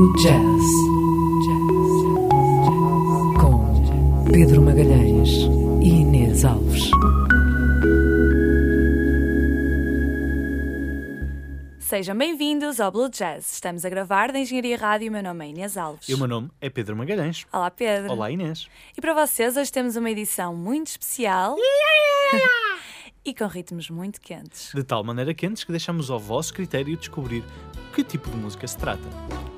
Blue Jazz. Com Pedro Magalhães e Inês Alves. Sejam bem-vindos ao Blue Jazz. Estamos a gravar da Engenharia Rádio. O meu nome é Inês Alves. E o meu nome é Pedro Magalhães. Olá, Pedro. Olá, Inês. E para vocês, hoje temos uma edição muito especial e com ritmos muito quentes. De tal maneira quentes que deixamos ao vosso critério descobrir que tipo de música se trata.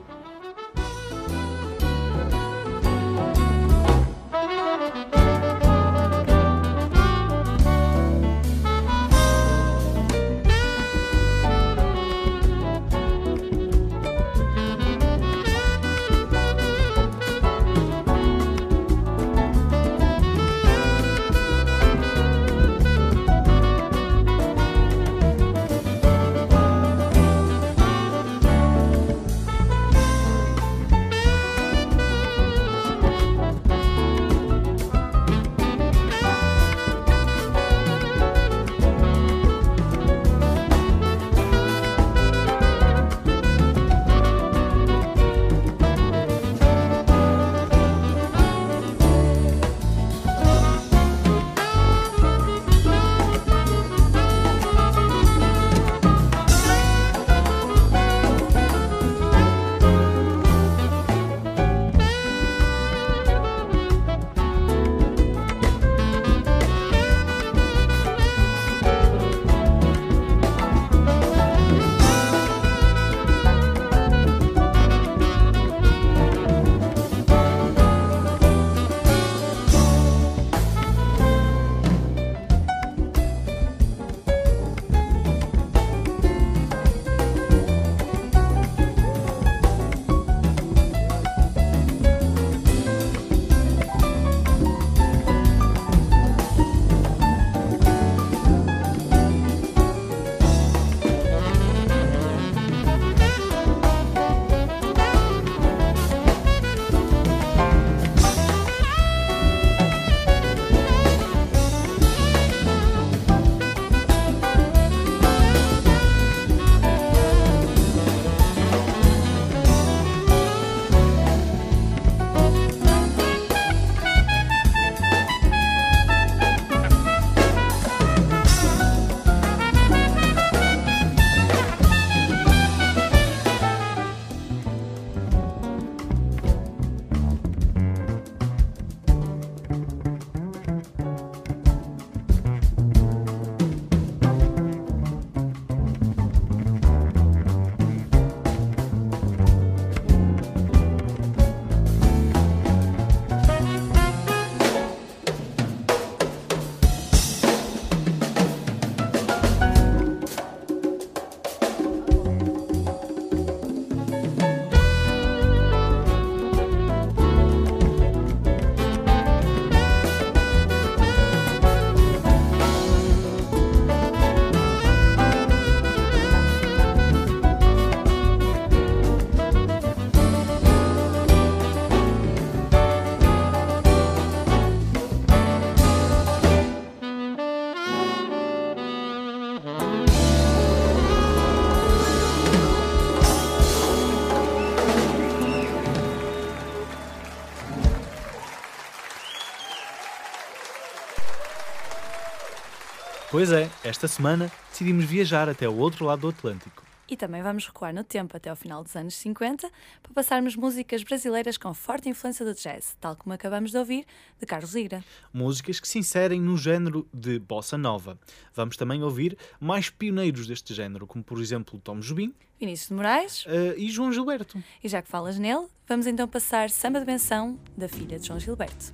Pois é, esta semana decidimos viajar até o outro lado do Atlântico. E também vamos recuar no tempo até ao final dos anos 50 para passarmos músicas brasileiras com forte influência do jazz, tal como acabamos de ouvir de Carlos Lira. Músicas que se inserem no género de bossa nova. Vamos também ouvir mais pioneiros deste género, como por exemplo Tom Jobim, Vinícius de Moraes uh, e João Gilberto. E já que falas nele, vamos então passar Samba de Benção da filha de João Gilberto.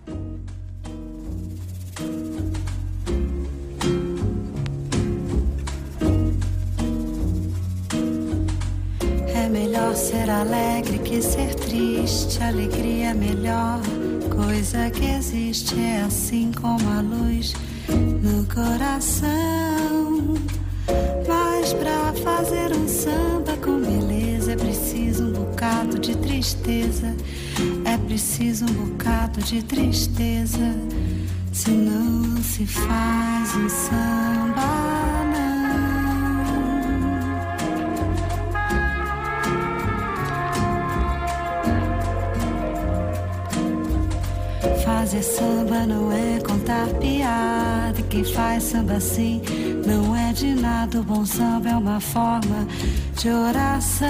É melhor ser alegre que ser triste. Alegria é melhor coisa que existe. É assim como a luz no coração. Mas pra fazer um samba com beleza é preciso um bocado de tristeza. É preciso um bocado de tristeza. Se não se faz um samba. Fazer samba não é contar piada. Quem faz samba assim não é de nada. O bom samba é uma forma de oração.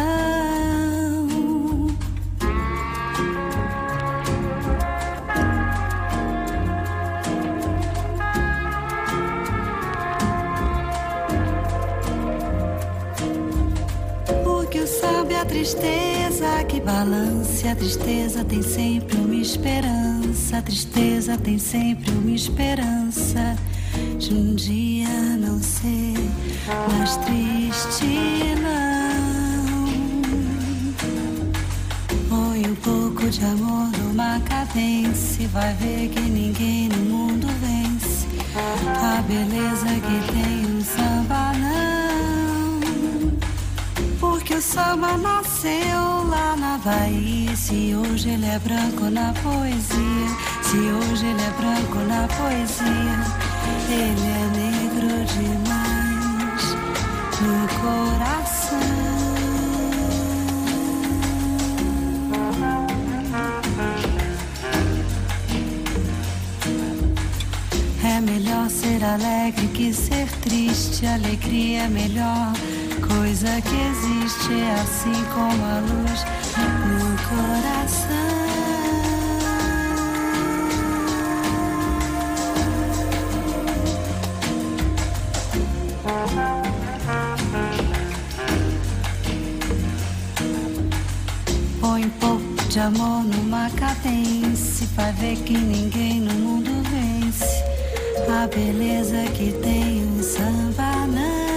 tristeza que balance, a tristeza tem sempre uma esperança. A tristeza tem sempre uma esperança de um dia não ser mais triste, não. Põe um pouco de amor numa cadência, vai ver que ninguém no mundo vence a beleza que tem um samba, não que o samba nasceu lá na Bahia. Se hoje ele é branco na poesia, se hoje ele é branco na poesia, ele é negro demais no coração. É melhor ser alegre que ser triste. Alegria é melhor coisa que existe é assim como a luz no coração. Põe um pouco de amor numa cadência, vai ver que ninguém no mundo vence a beleza que tem um samba. Não.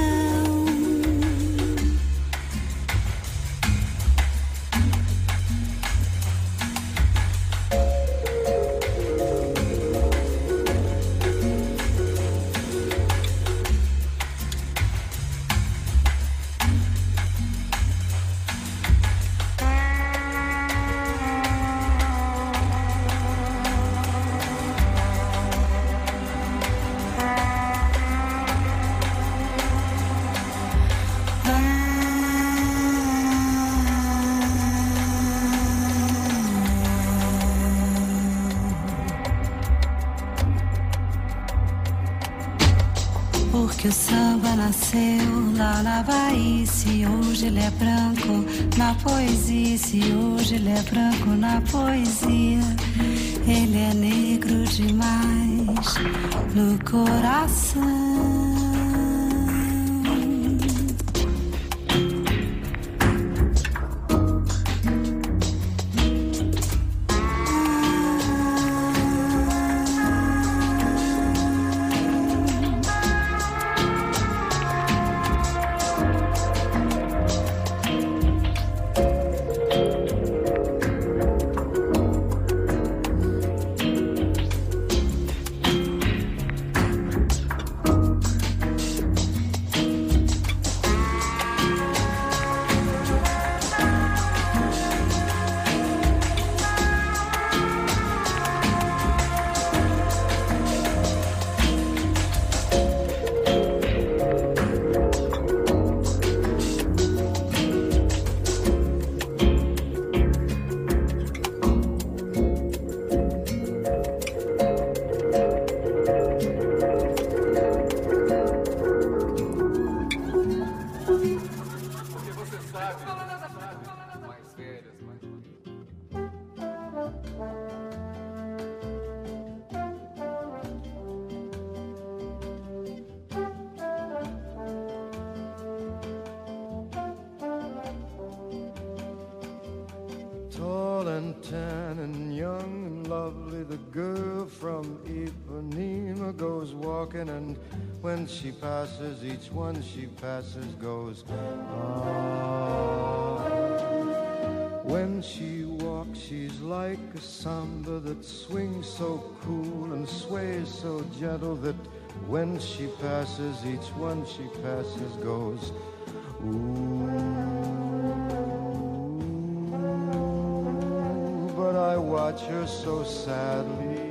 hoje ele é branco na poesia, se hoje ele é branco na poesia, ele é negro demais no coração. She passes, each one she passes goes. When she walks, she's like a samba that swings so cool and sways so gentle that when she passes, each one she passes goes, ooh. But I watch her so sadly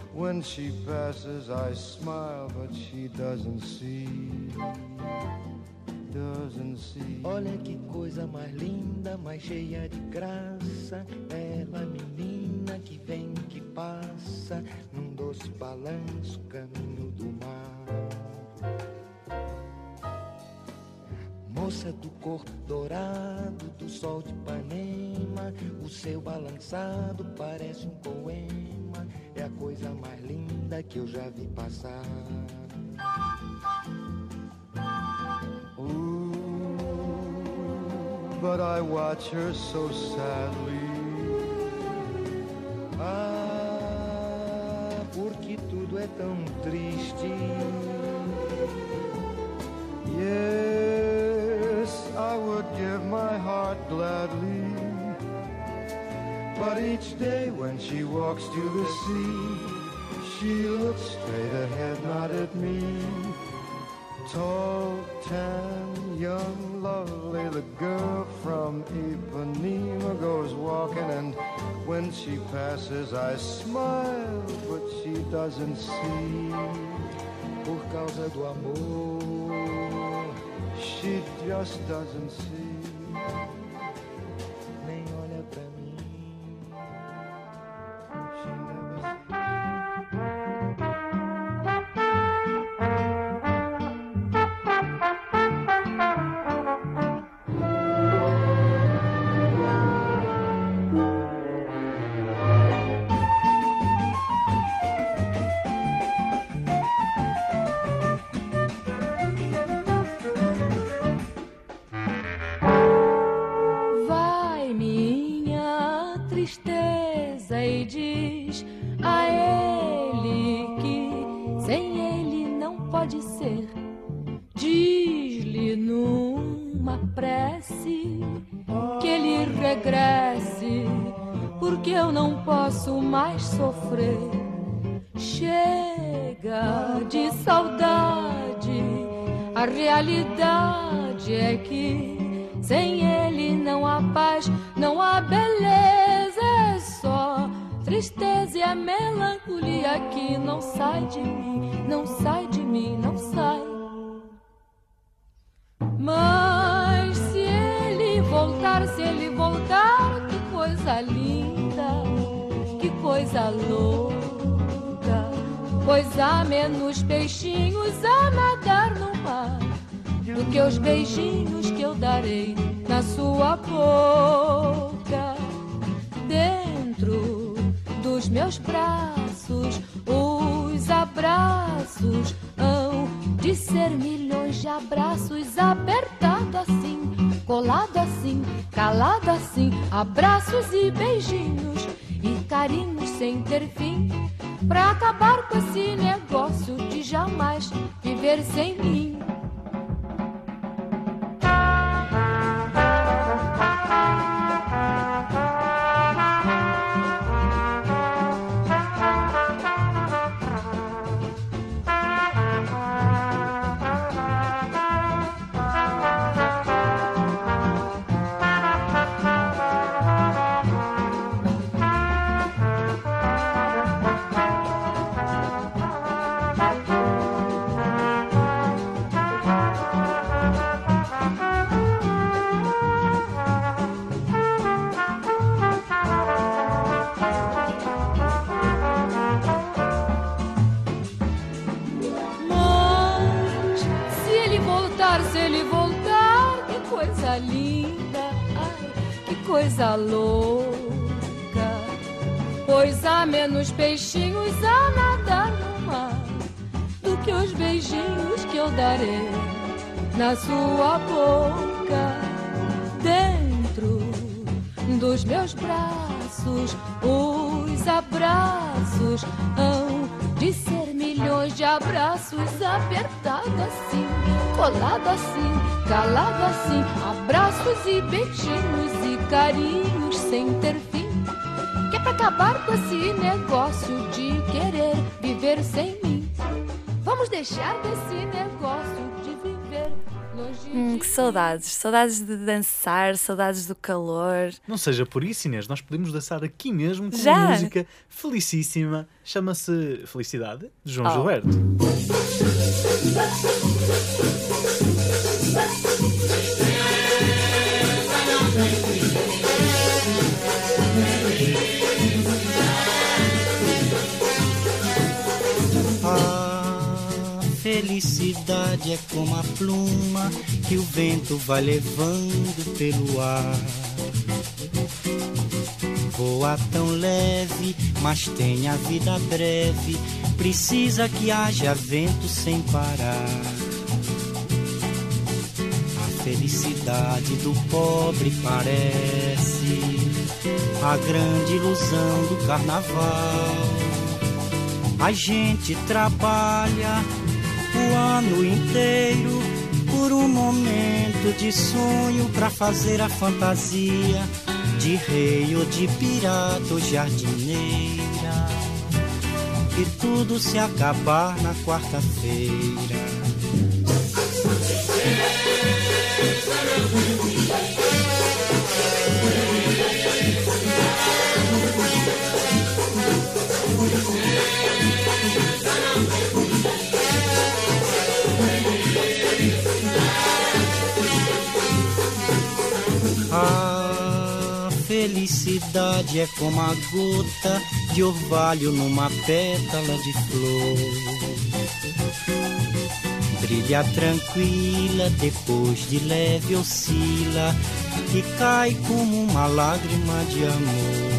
when she passes, I smile, but she doesn't see. Doesn't see. Olha que coisa mais linda, mais cheia de graça. Ela, menina que vem, que passa, num doce balanço, caminho do mar. Moça do corpo dourado do sol de Ipanema, o seu balançado parece um poema. Coisa mais linda que eu já vi passar. Ooh, but I watch her so sadly. Ah, porque tudo é tão triste. Yes, I would give my heart gladly. But each day when she walks to the sea, she looks straight ahead, not at me. Tall, tan, young, lovely, the girl from Ipanema goes walking, and when she passes, I smile, but she doesn't see. Por causa do amor, She just doesn't see. Sai de mim, não sai de mim, não sai. Mas se ele voltar, se ele voltar, que coisa linda, que coisa louca. Pois há menos peixinhos a nadar no mar do que os beijinhos que eu darei na sua boca. Dentro dos meus braços, os abraços hão de ser milhões de abraços apertado assim, colado assim, calado assim, abraços e beijinhos e carinhos sem ter fim. Pra acabar com esse negócio de jamais viver sem mim. Coisa louca. Pois há menos peixinhos a nadar no mar do que os beijinhos que eu darei na sua boca. Dentro dos meus braços, os abraços de ser milhões de abraços apertado assim, colado assim, calado assim, abraços e beijinhos e carinhos sem ter fim. Que pra acabar com esse negócio de querer viver sem mim. Vamos deixar desse negócio Hum, que saudades. Saudades de dançar, saudades do calor. Não seja por isso, Inês, nós podemos dançar aqui mesmo com Já? uma música felicíssima. Chama-se Felicidade, de João Oh. Gilberto. Felicidade é como a pluma que o vento vai levando pelo ar. Voa tão leve, mas tem a vida breve. Precisa que haja vento sem parar. A felicidade do pobre parece a grande ilusão do carnaval. A gente trabalha ano inteiro por um momento de sonho pra fazer a fantasia de rei ou de pirata ou jardineira. E tudo se acabar na quarta-feira. Felicidade é como a gota de orvalho numa pétala de flor. Brilha tranquila, depois de leve oscila e cai como uma lágrima de amor.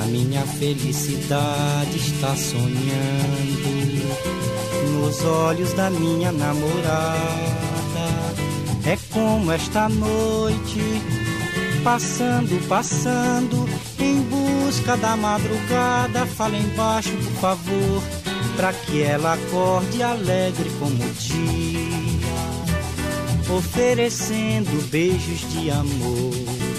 A minha felicidade está sonhando nos olhos da minha namorada. É como esta noite, passando, passando, em busca da madrugada. Fala embaixo, por favor, pra que ela acorde alegre como o dia, oferecendo beijos de amor.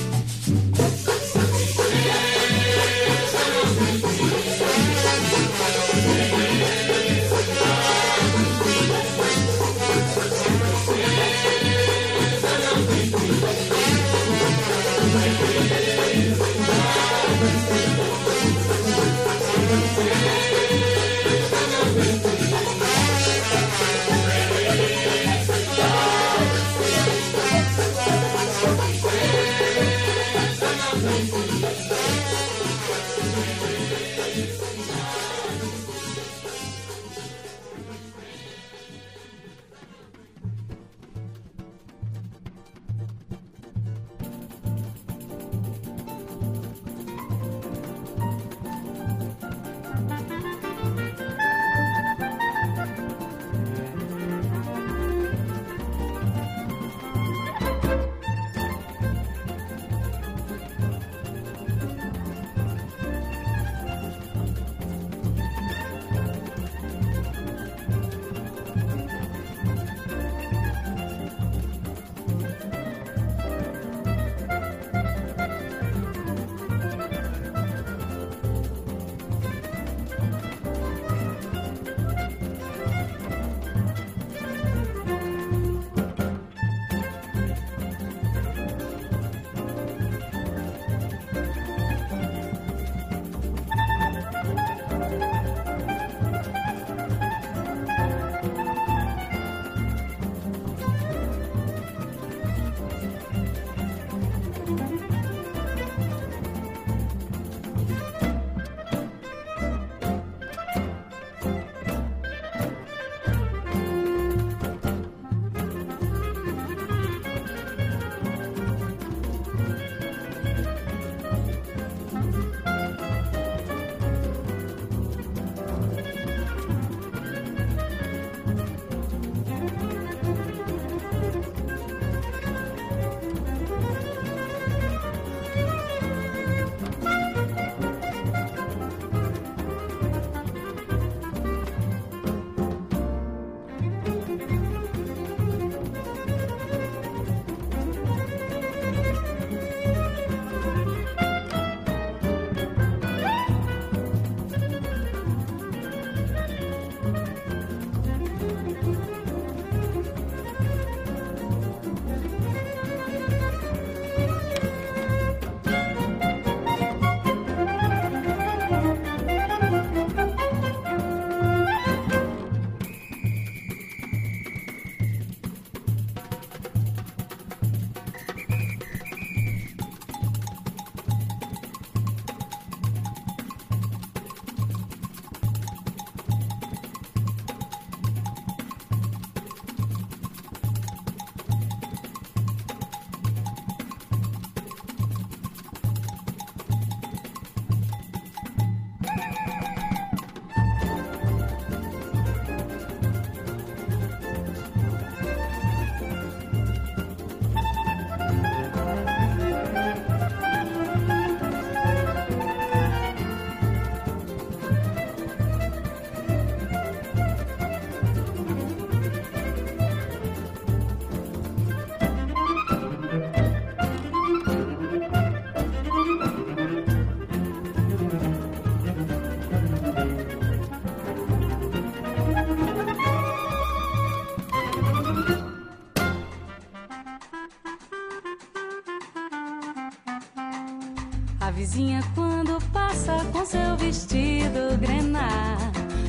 A vizinha quando passa com seu vestido grená.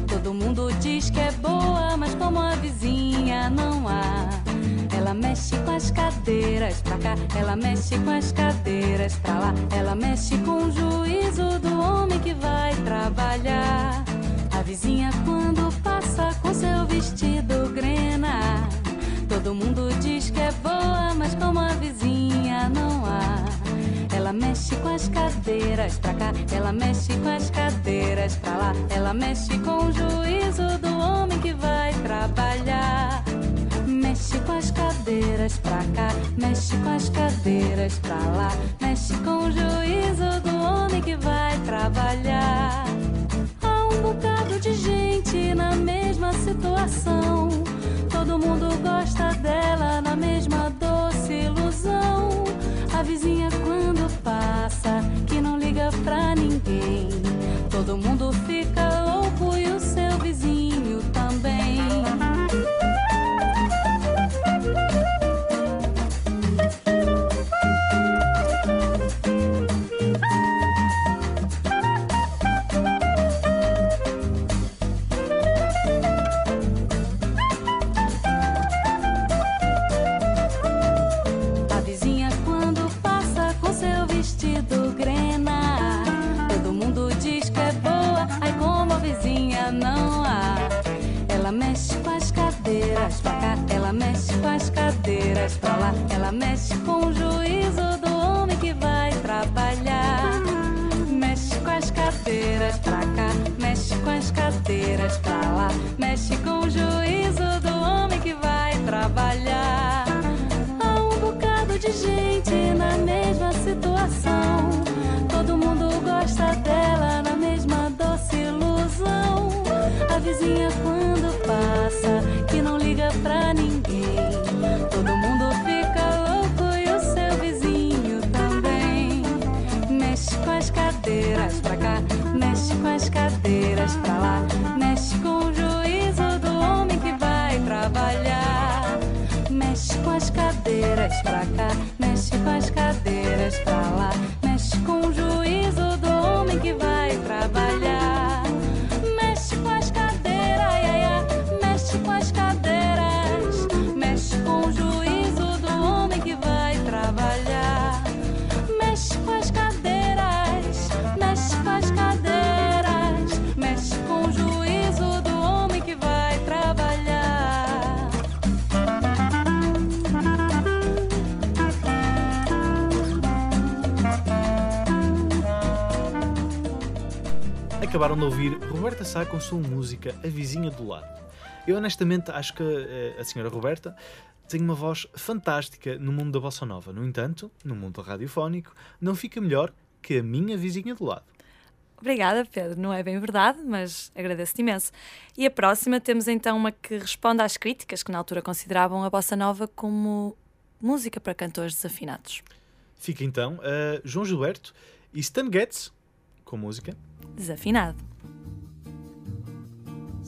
Todo mundo diz que é boa, mas como a vizinha não há. Ela mexe com as cadeiras pra cá, ela mexe com as cadeiras pra lá. Ela mexe com o juízo do homem que vai trabalhar. A vizinha quando passa com seu vestido grena. Todo mundo diz que é boa, mas como a vizinha não há. Mexe com as cadeiras pra cá, ela mexe com as cadeiras pra lá. Ela mexe com o juízo do homem que vai trabalhar. Mexe com as cadeiras pra cá, mexe com as cadeiras pra lá. Mexe com o juízo do homem que vai trabalhar. Há um bocado de gente na mesma situação. Todo mundo gosta dela na mesma doce ilusão. A vizinha passa, que não liga pra ninguém. Todo mundo fica louco e o trabalhar. Mexe com as cadeiras, mexe com as cadeiras. Mexe com o juízo do homem que vai trabalhar. Acabaram de ouvir Roberta Sá com sua música A Vizinha do Lado. Eu honestamente acho que eh, a senhora Roberta tem uma voz fantástica no mundo da bossa nova. No entanto, no mundo radiofónico, não fica melhor que a minha vizinha do lado. Obrigada, Pedro. Não é bem verdade, mas agradeço-te imenso. E a próxima temos então uma que responde às críticas que na altura consideravam a bossa nova como música para cantores desafinados. Fica então a João Gilberto e Stan Getz com música. Desafinado.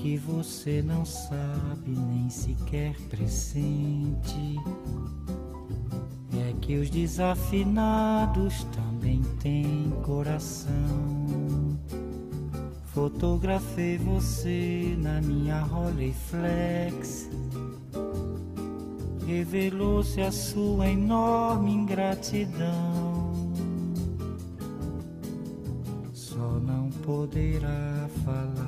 Que você não sabe, nem sequer pressente, é que os desafinados também têm coração. Fotografei você na minha Rolleiflex. Revelou-se a sua enorme ingratidão. Só não poderá falar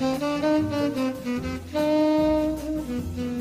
Thank you.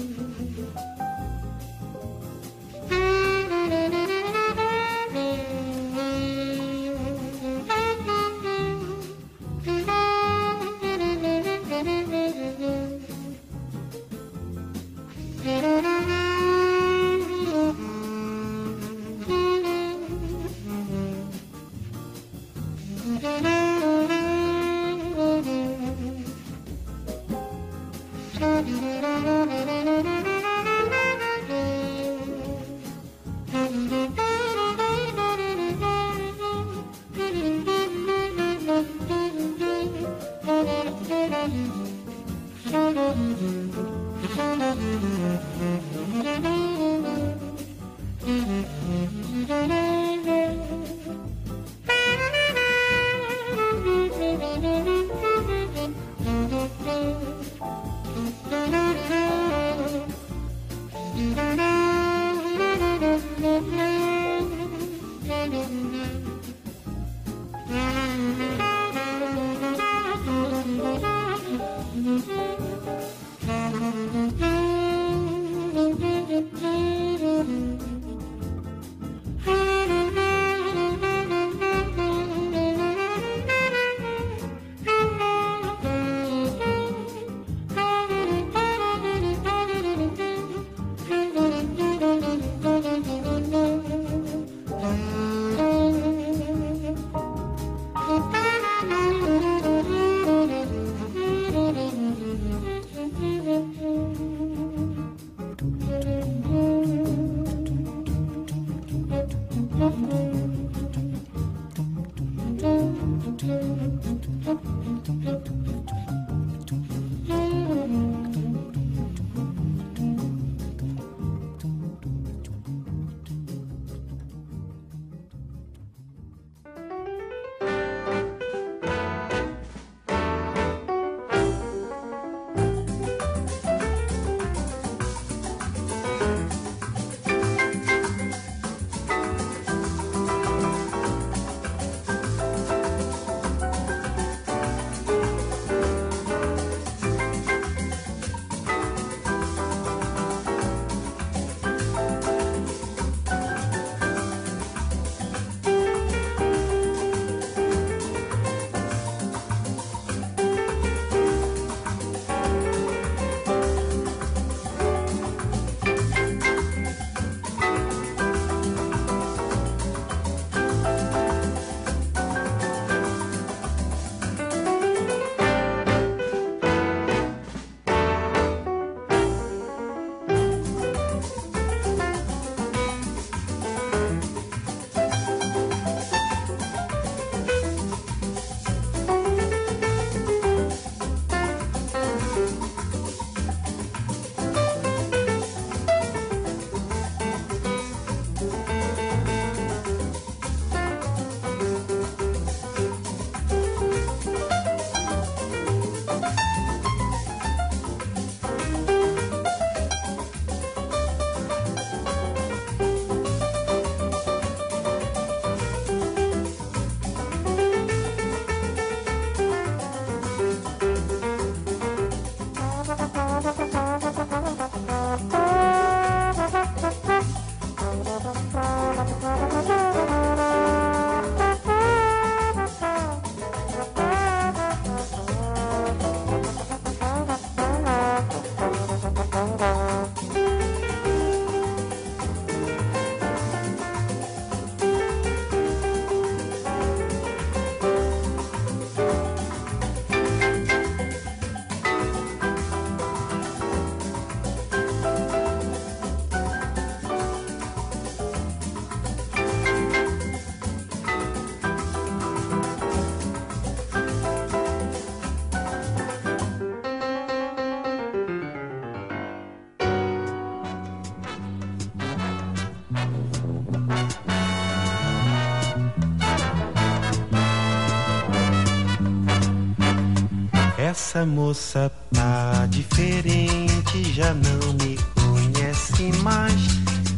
Essa moça tá diferente, já não me conhece mais.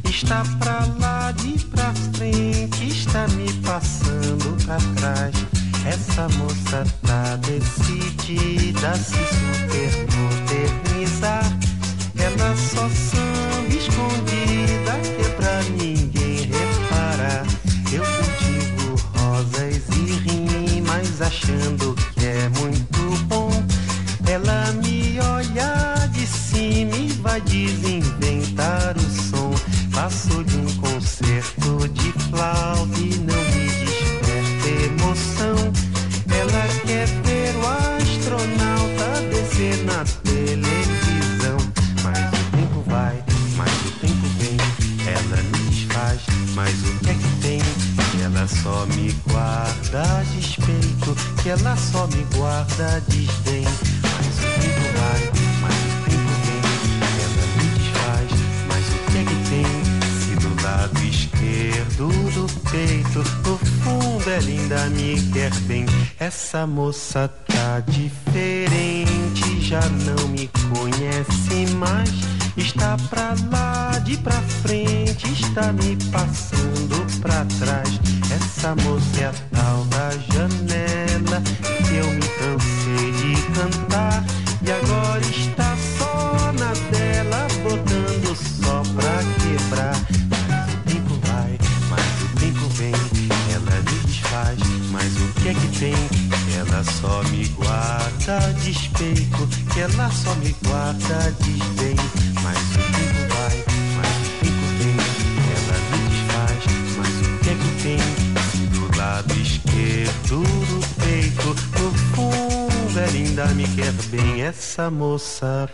Está pra lá de pra frente, está me passando pra trás. Essa moça tá decidida a se cima moça ainda me quer bem, essa moça.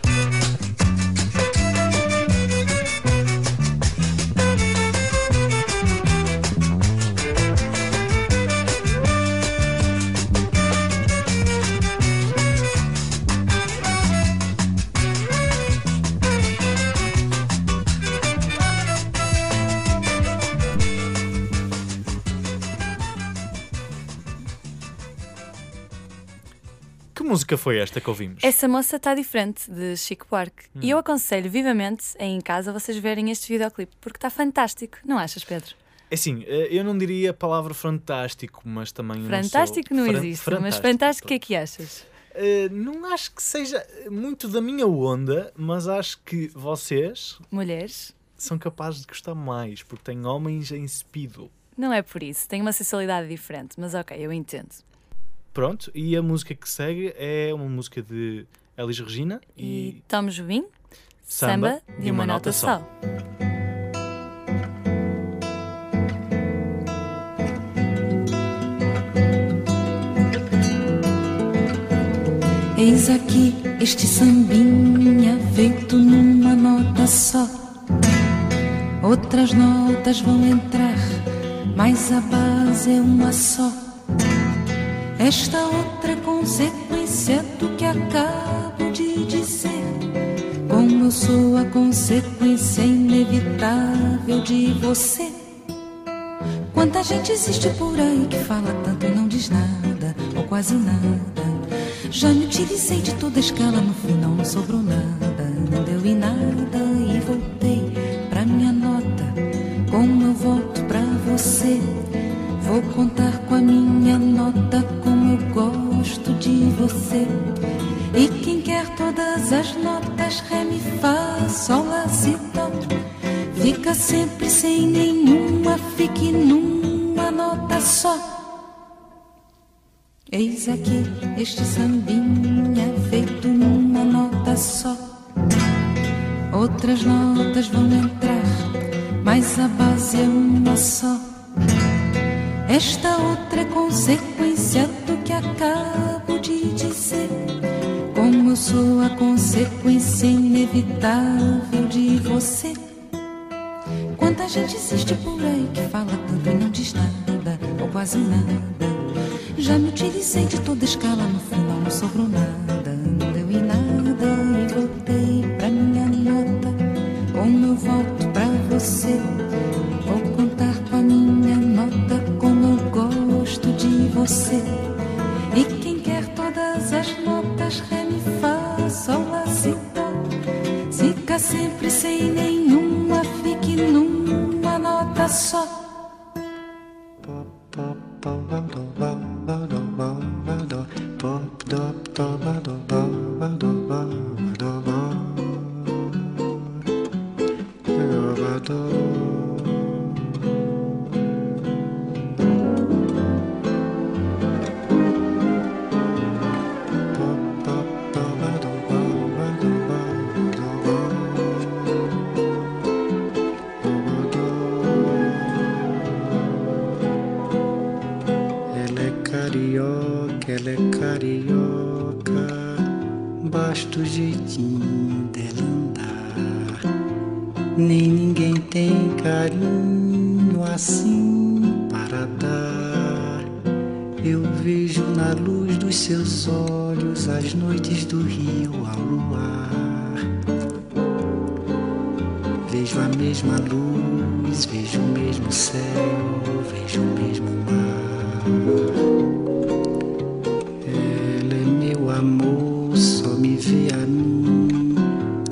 Música foi esta que ouvimos? Essa moça está diferente de Chico Buarque. Hum. E eu aconselho vivamente aí em casa vocês verem este videoclipe, porque está fantástico, não achas, Pedro? É assim, eh, eu não diria a palavra fantástico, mas também. Fantástico não, não, sou... Fran- existe, mas fantástico, o que é que achas? Eh, não acho que seja muito da minha onda, mas acho que vocês Mulheres? são capazes de gostar mais, porque têm homens em speedo. Não é por isso, tem uma sensibilidade diferente, mas ok, eu entendo. Pronto, e a música que segue é uma música de Elis Regina E, e, Tom Jobim, Samba samba de uma nota só. Eis aqui este sambinha feito numa nota só. Outras notas vão entrar, mas a base é uma só. Esta outra é consequência do que acabo de dizer. Como eu sou a consequência inevitável de você. Quanta gente existe por aí que fala tanto e não diz nada, ou quase nada. Já me utilizei de toda a escala, no final não sobrou nada, não deu em nada E quem quer todas as notas, ré, mi, fá, sol, lá, si, dó, fica sempre sem nenhuma, fique numa nota só. Eis aqui este sambinha feito numa nota só. Outras notas vão entrar, mas a base é uma só. Esta outra é consequência do que acabo dizer. Como sou a consequência inevitável de você. Quanta gente existe por aí que fala tanto e não diz nada, ou quase nada. Já me utilizei de toda escala, no final não sobrou nada. Não deu em nada e voltei pra minha nota. Como eu volto pra você, vou contar com a minha nota. Como eu gosto de você. Vejo na luz dos seus olhos as noites do rio ao luar. Vejo a mesma luz, vejo o mesmo céu, vejo o mesmo mar. Ela é meu amor, só me vê a mim,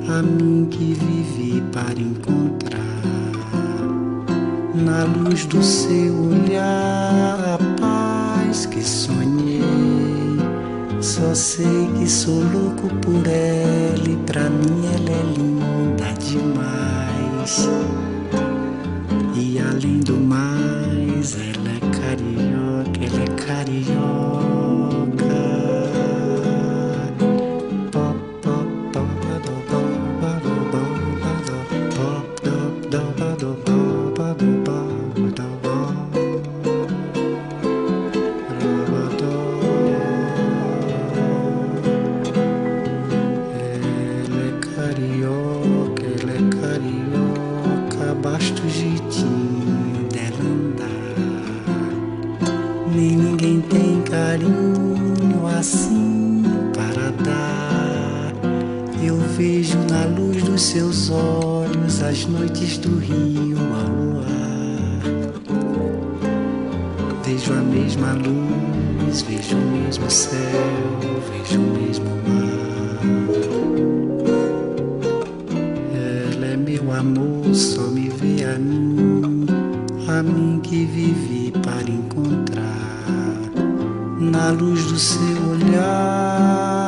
a mim que vivi para encontrar. Na luz do seu olhar, sonhei. Só sei que sou louco por ela e pra mim ela é linda demais. E além do mais, ela na luz dos seus olhos as noites do rio ao luar. Vejo a mesma luz, vejo o mesmo céu, vejo o mesmo mar. Ela é meu amor, só me vê a mim, a mim que vivi para encontrar. Na luz do seu olhar,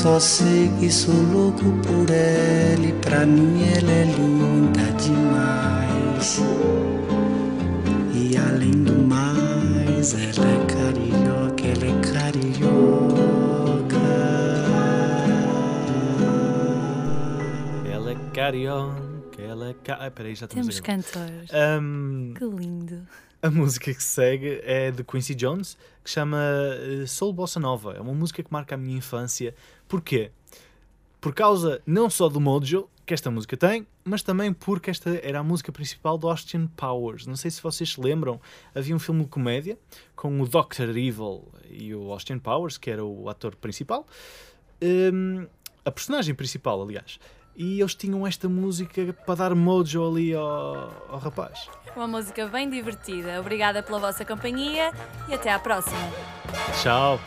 Só sei que sou louco por ela e pra mim ela é linda demais. E além do mais, ela é carioca, ela é carioca. Ela é carioca, ela é. Ca... Ah, peraí, já estamos Temos cantores. Ahm, Que lindo. A música que segue é de Quincy Jones, que chama eh, Soul Bossa Nova. É uma música que marca a minha infância. Porquê? Por causa não só do mojo que esta música tem, mas também porque esta era a música principal do Austin Powers. Não sei se vocês se lembram, havia um filme de comédia com o Dr. Evil e o Austin Powers, que era o ator principal, Hum, a personagem principal, aliás. E eles tinham esta música para dar mojo ali ao, ao rapaz. Uma música bem divertida. Obrigada pela vossa companhia e até à próxima. Tchau!